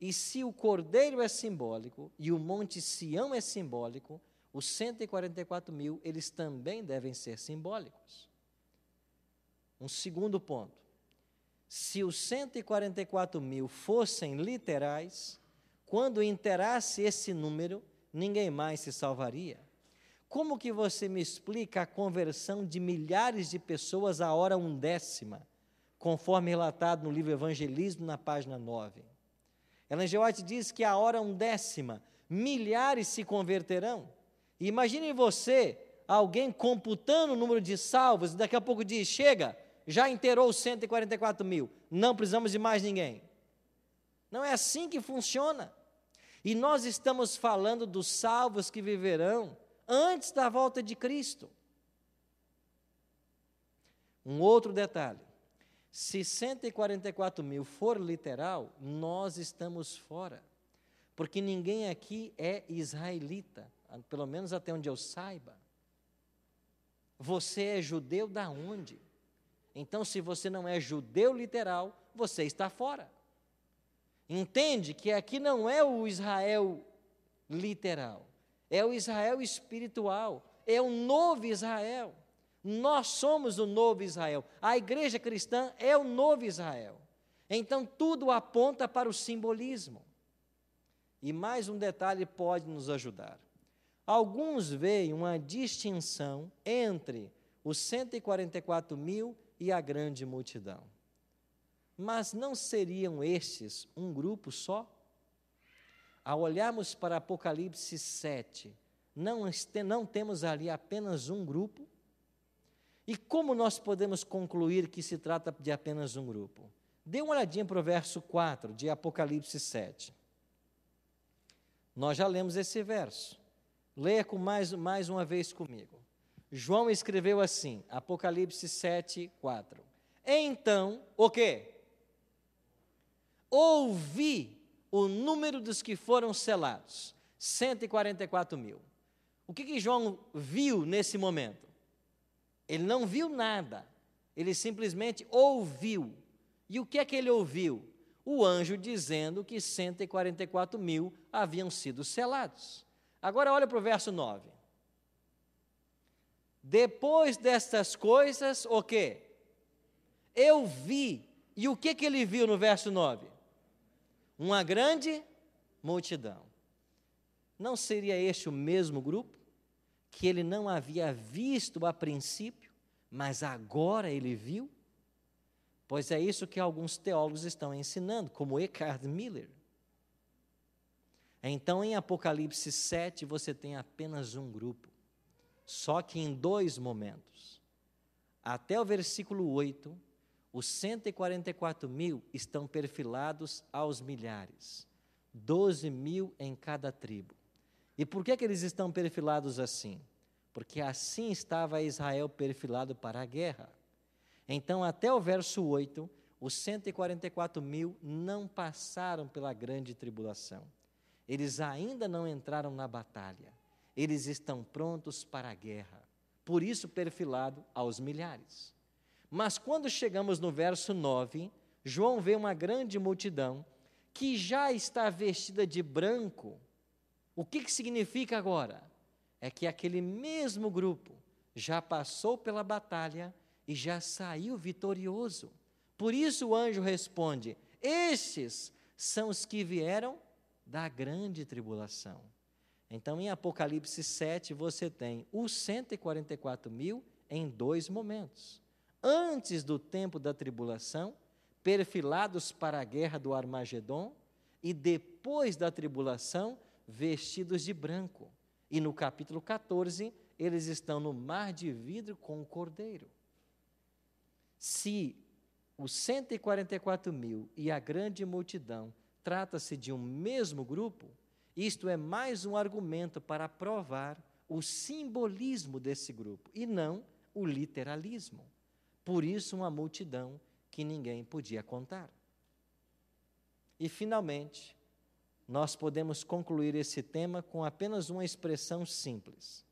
E se o cordeiro é simbólico e o Monte Sião é simbólico, os 144 mil, eles também devem ser simbólicos. Um segundo ponto se os 144 mil fossem literais, quando interasse esse número, ninguém mais se salvaria. Como que você me explica a conversão de milhares de pessoas a hora undécima, conforme relatado no livro Evangelismo, na página 9? Ellen G. White diz que a hora undécima, milhares se converterão. Imagine você, alguém computando o número de salvos, e daqui a pouco diz: chega, já inteirou os 144 mil, não precisamos de mais ninguém. Não é assim que funciona. E nós estamos falando dos salvos que viverão antes da volta de Cristo. Um outro detalhe: se 144 mil for literal, nós estamos fora, porque ninguém aqui é israelita, pelo menos até onde eu saiba. Você é judeu da onde? Então, se você não é judeu literal, você está fora. Entende que aqui não é o Israel literal, é o Israel espiritual, é o novo Israel. Nós somos o novo Israel. A igreja cristã é o novo Israel. Então tudo aponta para o simbolismo. E mais um detalhe pode nos ajudar. Alguns veem uma distinção entre os 144 mil e a grande multidão. Mas não seriam estes um grupo só? Ao olharmos para Apocalipse 7, não, não temos ali apenas um grupo? E como nós podemos concluir que se trata de apenas um grupo? Dê uma olhadinha para o verso 4 de Apocalipse 7. Nós já lemos esse verso. Leia com mais, mais uma vez comigo. João escreveu assim, Apocalipse 7, 4. Então, o quê? Ouvi o número dos que foram selados, 144 mil. O que, que João viu nesse momento? Ele não viu nada, ele simplesmente ouviu. E o que é que ele ouviu? O anjo dizendo que 144 mil haviam sido selados. Agora olha para o verso 9. Depois destas coisas, o que? Eu vi. E o que, que ele viu no verso 9? Uma grande multidão. Não seria este o mesmo grupo? Que ele não havia visto a princípio, mas agora ele viu? Pois é isso que alguns teólogos estão ensinando, como Eckhart Miller. Então, em Apocalipse 7, você tem apenas um grupo, só que em dois momentos. Até o versículo 8, os 144 mil estão perfilados aos milhares, 12 mil em cada tribo. E por que, que eles estão perfilados assim? Porque assim estava Israel perfilado para a guerra. Então, até o verso 8, os 144 mil não passaram pela grande tribulação eles ainda não entraram na batalha. Eles estão prontos para a guerra. Por isso, perfilado aos milhares. Mas quando chegamos no verso 9, João vê uma grande multidão que já está vestida de branco. O que, que significa agora? É que aquele mesmo grupo já passou pela batalha e já saiu vitorioso. Por isso o anjo responde: Estes são os que vieram da grande tribulação. Então, em Apocalipse 7, você tem os 144 mil em dois momentos. Antes do tempo da tribulação, perfilados para a guerra do Armagedon, e depois da tribulação, vestidos de branco. E no capítulo 14, eles estão no mar de vidro com o cordeiro. Se os 144 mil e a grande multidão trata-se de um mesmo grupo, isto é mais um argumento para provar o simbolismo desse grupo e não o literalismo. Por isso, uma multidão que ninguém podia contar. E, finalmente, nós podemos concluir esse tema com apenas uma expressão simples: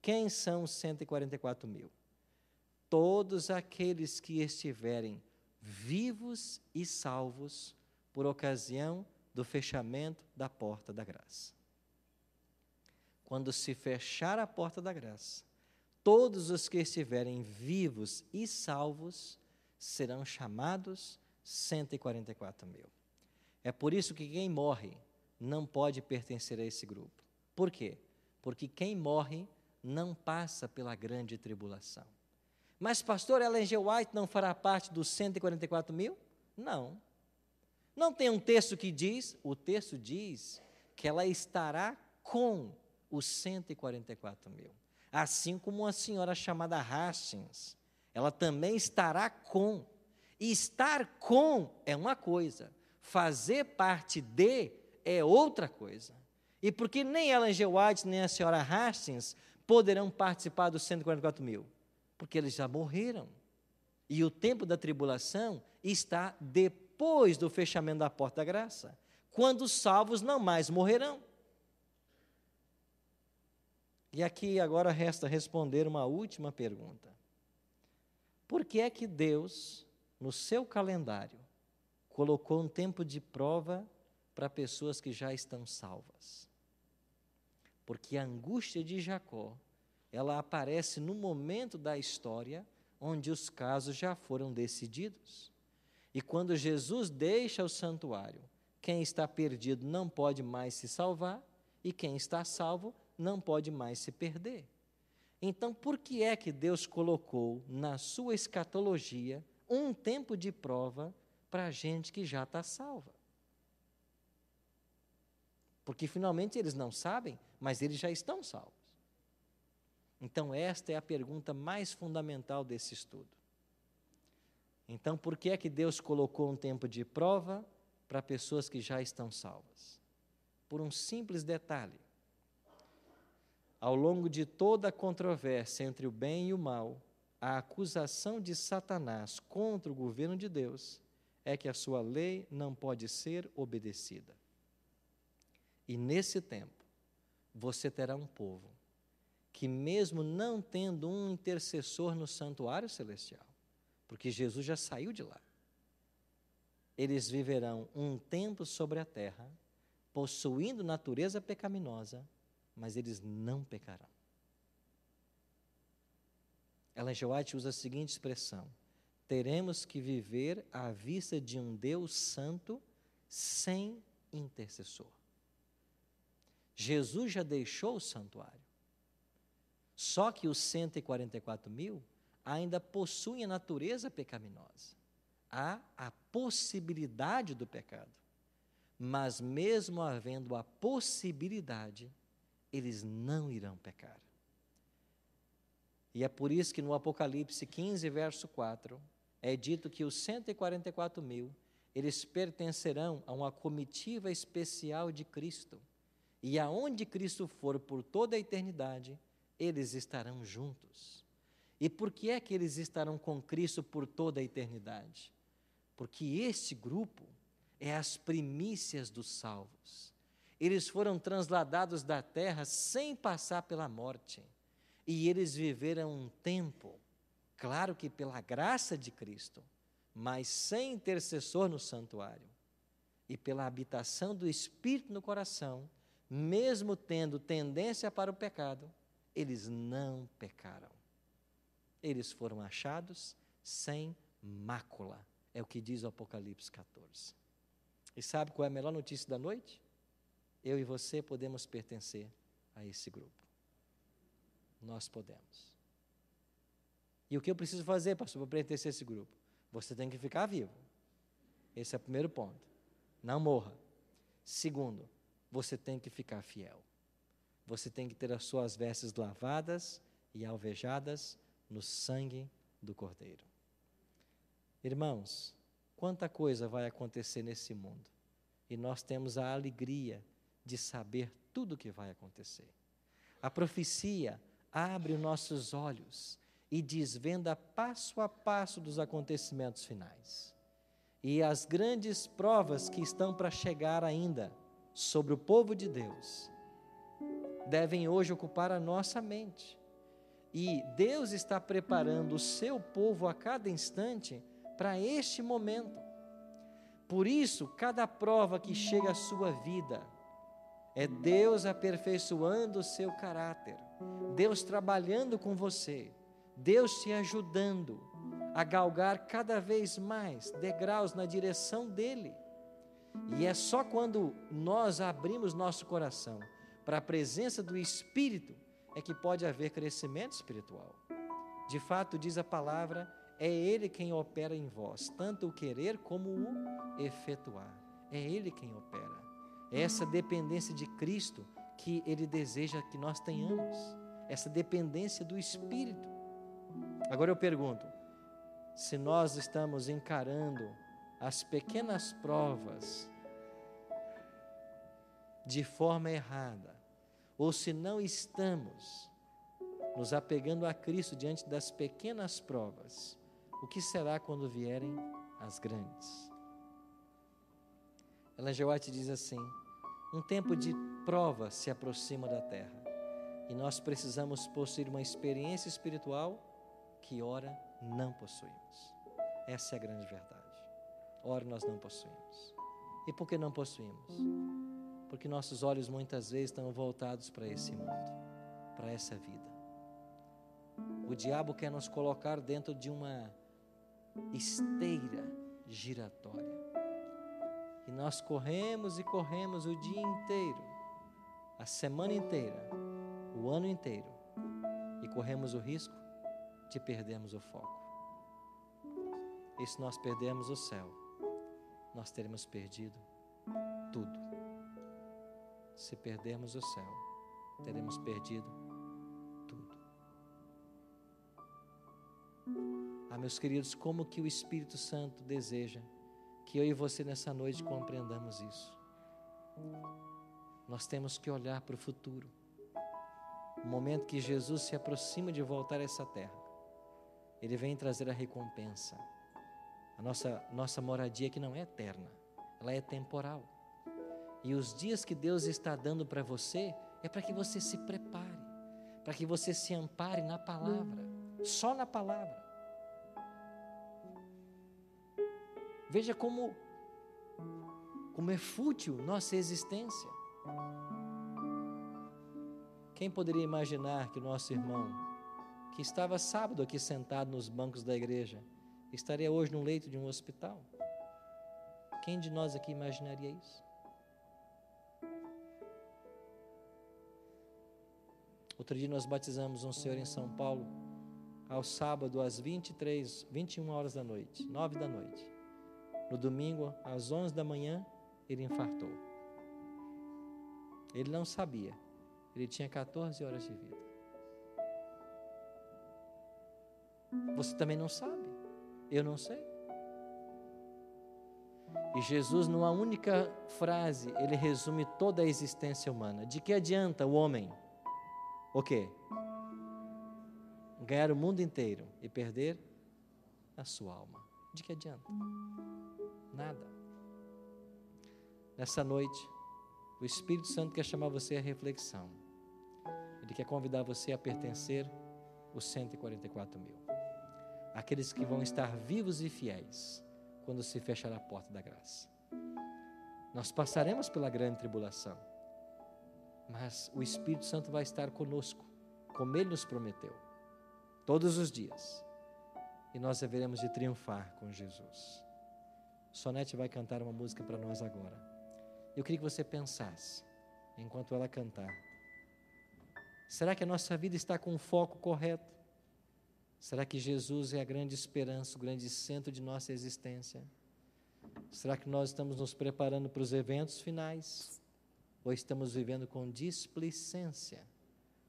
Quem são os 144 mil? Todos aqueles que estiverem vivos e salvos por ocasião do fechamento da porta da graça. Quando se fechar a porta da graça, todos os que estiverem vivos e salvos serão chamados 144 mil. É por isso que quem morre não pode pertencer a esse grupo. Por quê? Porque quem morre não passa pela grande tribulação. Mas, pastor, Ellen G. White não fará parte dos 144 mil? Não. Não tem um texto que diz, o texto diz que ela estará com os 144 mil. Assim como uma senhora chamada Hastings, ela também estará com. E estar com é uma coisa, fazer parte de é outra coisa. E porque nem Ellen G. White nem a senhora Hastings poderão participar dos 144 mil? Porque eles já morreram. E o tempo da tribulação está depois depois do fechamento da porta da graça, quando os salvos não mais morrerão. E aqui agora resta responder uma última pergunta. Por que é que Deus, no seu calendário, colocou um tempo de prova para pessoas que já estão salvas? Porque a angústia de Jacó ela aparece no momento da história onde os casos já foram decididos. E quando Jesus deixa o santuário, quem está perdido não pode mais se salvar, e quem está salvo não pode mais se perder. Então, por que é que Deus colocou na sua escatologia um tempo de prova para a gente que já está salva? Porque finalmente eles não sabem, mas eles já estão salvos. Então, esta é a pergunta mais fundamental desse estudo. Então, por que é que Deus colocou um tempo de prova para pessoas que já estão salvas? Por um simples detalhe. Ao longo de toda a controvérsia entre o bem e o mal, a acusação de Satanás contra o governo de Deus é que a sua lei não pode ser obedecida. E nesse tempo, você terá um povo que, mesmo não tendo um intercessor no santuário celestial, porque Jesus já saiu de lá, eles viverão um tempo sobre a terra, possuindo natureza pecaminosa, mas eles não pecarão. Ellen G. White usa a seguinte expressão: teremos que viver à vista de um Deus santo sem intercessor. Jesus já deixou o santuário. Só que os 144 mil ainda possuem a natureza pecaminosa. Há a possibilidade do pecado. Mas, mesmo havendo a possibilidade, eles não irão pecar. E é por isso que no Apocalipse 15, verso 4, é dito que os 144 mil, eles pertencerão a uma comitiva especial de Cristo. E aonde Cristo for por toda a eternidade, eles estarão juntos. E por que é que eles estarão com Cristo por toda a eternidade? Porque este grupo é as primícias dos salvos. Eles foram transladados da terra sem passar pela morte. E eles viveram um tempo, claro que pela graça de Cristo, mas sem intercessor no santuário. E pela habitação do Espírito no coração, mesmo tendo tendência para o pecado, eles não pecaram. Eles foram achados sem mácula, é o que diz o Apocalipse 14. E sabe qual é a melhor notícia da noite? Eu e você podemos pertencer a esse grupo. Nós podemos. E o que eu preciso fazer, pastor, para pertencer a esse grupo? Você tem que ficar vivo. Esse é o primeiro ponto. Não morra. Segundo, você tem que ficar fiel você tem que ter as suas vestes lavadas e alvejadas no sangue do Cordeiro. Irmãos, quanta coisa vai acontecer nesse mundo e nós temos a alegria de saber tudo o que vai acontecer. A profecia abre os nossos olhos e desvenda passo a passo dos acontecimentos finais. E as grandes provas que estão para chegar ainda sobre o povo de Deus devem hoje ocupar a nossa mente. E Deus está preparando o seu povo a cada instante para este momento. Por isso, cada prova que chega à sua vida é Deus aperfeiçoando o seu caráter, Deus trabalhando com você, Deus te ajudando a galgar cada vez mais degraus na direção dele. E é só quando nós abrimos nosso coração para a presença do Espírito, é que pode haver crescimento espiritual. De fato, diz a palavra, é Ele quem opera em vós, tanto o querer como o efetuar. É Ele quem opera. É essa dependência de Cristo que Ele deseja que nós tenhamos, essa dependência do Espírito. Agora eu pergunto: se nós estamos encarando as pequenas provas de forma errada, ou se não estamos nos apegando a Cristo diante das pequenas provas, o que será quando vierem as grandes? Ellen G. White diz assim: um tempo de prova se aproxima da terra e nós precisamos possuir uma experiência espiritual que, ora, não possuímos. Essa é a grande verdade. Ora, nós não possuímos. E por que não possuímos? porque nossos olhos muitas vezes estão voltados para esse mundo, para essa vida. O diabo quer nos colocar dentro de uma esteira giratória. E nós corremos e corremos o dia inteiro, a semana inteira, o ano inteiro, e corremos o risco de perdermos o foco. E se nós perdermos o céu, nós teremos perdido tudo. Se perdermos o céu, teremos perdido tudo. Ah, meus queridos, como que o Espírito Santo deseja que eu e você nessa noite compreendamos isso. Nós temos que olhar para o futuro. O momento que Jesus se aproxima de voltar a essa terra, Ele vem trazer a recompensa. A nossa, nossa moradia que não é eterna, ela é temporal. E os dias que Deus está dando para você é para que você se prepare, para que você se ampare na palavra, só na palavra. Veja como como é fútil nossa existência. Quem poderia imaginar que o nosso irmão, que estava sábado aqui sentado nos bancos da igreja, estaria hoje no leito de um hospital? Quem de nós aqui imaginaria isso? Outro dia nós batizamos um senhor em São Paulo, ao sábado às 23, 21 horas da noite, 9 da noite. No domingo, às 11 da manhã, ele infartou. Ele não sabia. Ele tinha 14 horas de vida. Você também não sabe. Eu não sei. E Jesus, numa única frase, ele resume toda a existência humana. De que adianta o homem? O quê? Ganhar o mundo inteiro e perder a sua alma. De que adianta? Nada. Nessa noite, o Espírito Santo quer chamar você à reflexão. Ele quer convidar você a pertencer os 144 mil. Aqueles que vão estar vivos e fiéis quando se fechar a porta da graça. Nós passaremos pela grande tribulação, mas o Espírito Santo vai estar conosco, como ele nos prometeu, todos os dias. E nós haveremos de triunfar com Jesus. Sonete vai cantar uma música para nós agora. Eu queria que você pensasse, enquanto ela cantar: será que a nossa vida está com o foco correto? Será que Jesus é a grande esperança, o grande centro de nossa existência? Será que nós estamos nos preparando para os eventos finais? Ou estamos vivendo com displicência,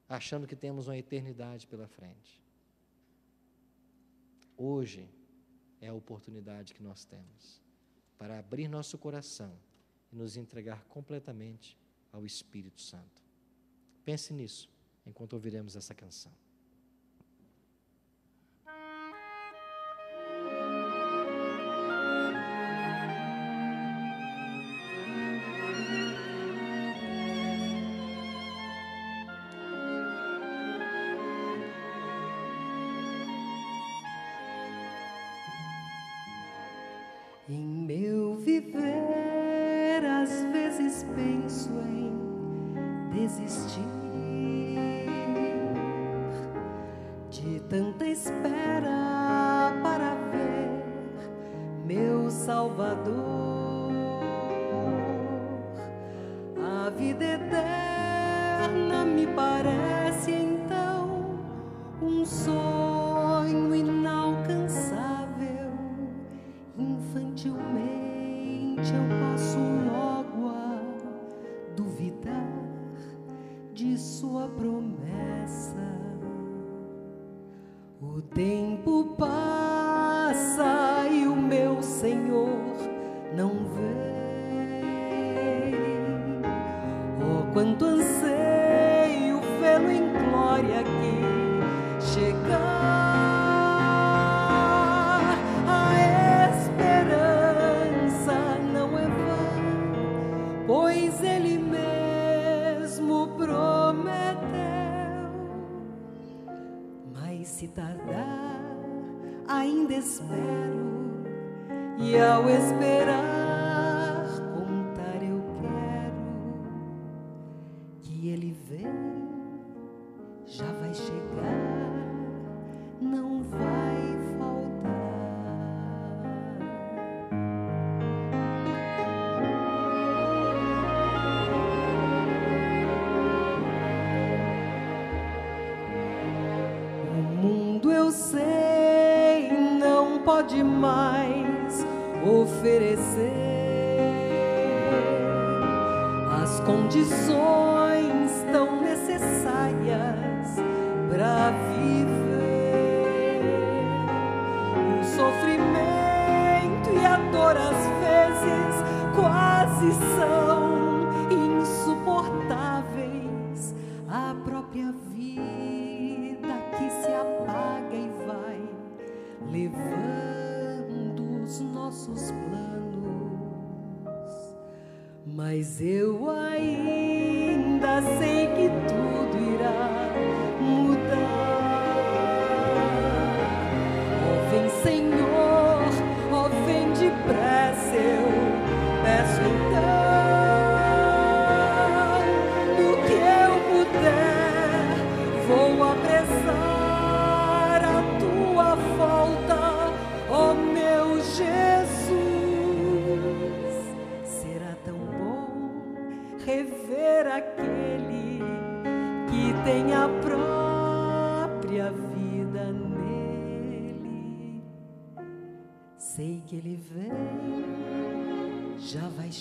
achando que temos uma eternidade pela frente? Hoje é a oportunidade que nós temos para abrir nosso coração e nos entregar completamente ao Espírito Santo. Pense nisso enquanto ouviremos essa canção. Já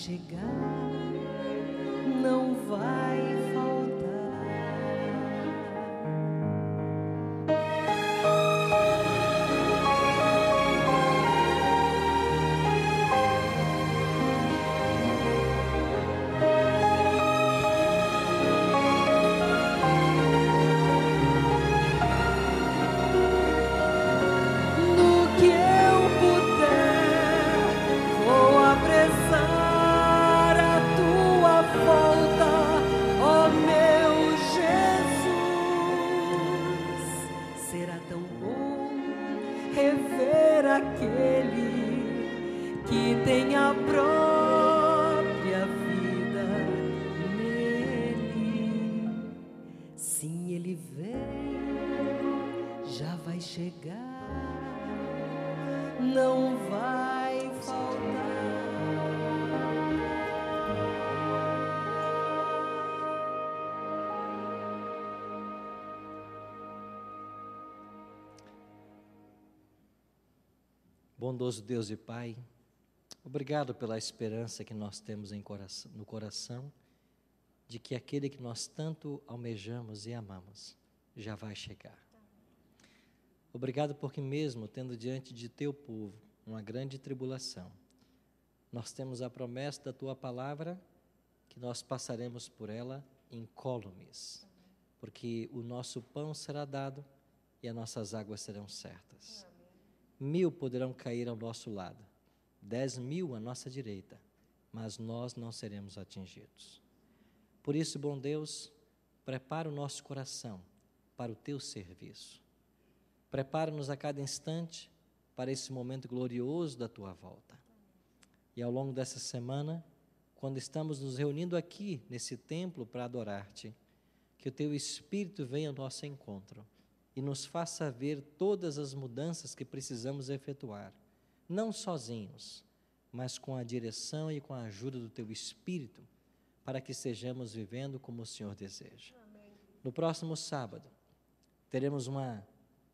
chegar, Bondoso Deus e Pai, obrigado pela esperança que nós temos em coração- no coração de que aquele que nós tanto almejamos e amamos já vai chegar. Obrigado porque, mesmo tendo diante de teu povo uma grande tribulação, nós temos a promessa da tua palavra que nós passaremos por ela incólumes, porque o nosso pão será dado e as nossas águas serão certas. Mil poderão cair ao nosso lado, dez mil à nossa direita, mas nós não seremos atingidos. Por isso, bom Deus, prepara o nosso coração para o teu serviço. Prepara-nos a cada instante para esse momento glorioso da tua volta. E ao longo dessa semana, quando estamos nos reunindo aqui nesse templo para adorar-te, que o teu Espírito venha ao nosso encontro e nos faça ver todas as mudanças que precisamos efetuar, não sozinhos, mas com a direção e com a ajuda do teu Espírito, para que estejamos vivendo como o Senhor deseja. No próximo sábado, teremos uma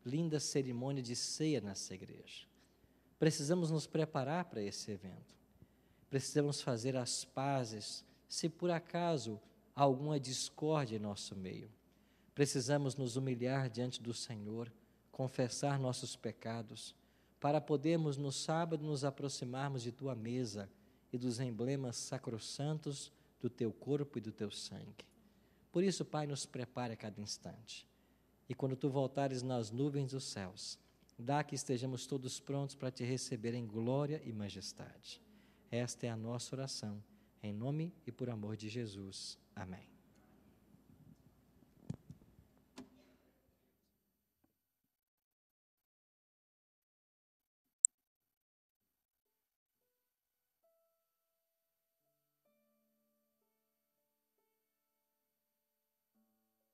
linda cerimônia de ceia nessa igreja. Precisamos nos preparar para esse evento. Precisamos fazer as pazes, se por acaso há alguma discórdia em nosso meio. Precisamos nos humilhar diante do Senhor, confessar nossos pecados, para podermos no sábado nos aproximarmos de tua mesa e dos emblemas sacrossantos do teu corpo e do teu sangue. Por isso, Pai, nos prepare a cada instante. E quando tu voltares nas nuvens dos céus, dá que estejamos todos prontos para te receber em glória e majestade. Esta é a nossa oração, em nome e por amor de Jesus. Amém.